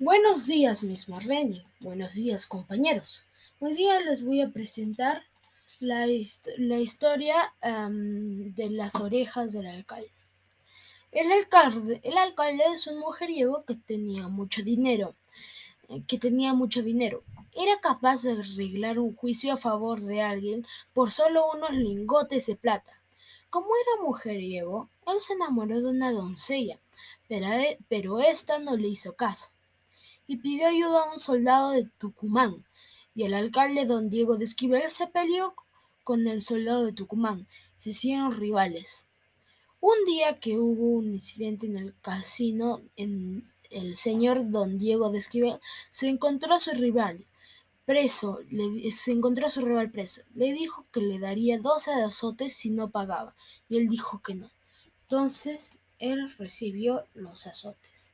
Buenos días, Miss Marlene. Buenos días, compañeros. Hoy día les voy a presentar la, la historia de las orejas del alcalde. El alcalde. el alcalde es un mujeriego que tenía mucho dinero, eh, que tenía mucho dinero. Era capaz de arreglar un juicio a favor de alguien por solo unos lingotes de plata. Como era mujeriego, él se enamoró de una doncella, pero, e, pero esta no le hizo caso y pidió ayuda a un soldado de Tucumán, y el alcalde don Diego de Esquivel se peleó con el soldado de Tucumán, se hicieron rivales. Un día que hubo un incidente en el casino, en el señor don Diego de Esquivel se encontró a su rival preso, le, se encontró a su rival preso. Le dijo que le daría 12 azotes si no pagaba, y él dijo que no. Entonces él recibió los azotes.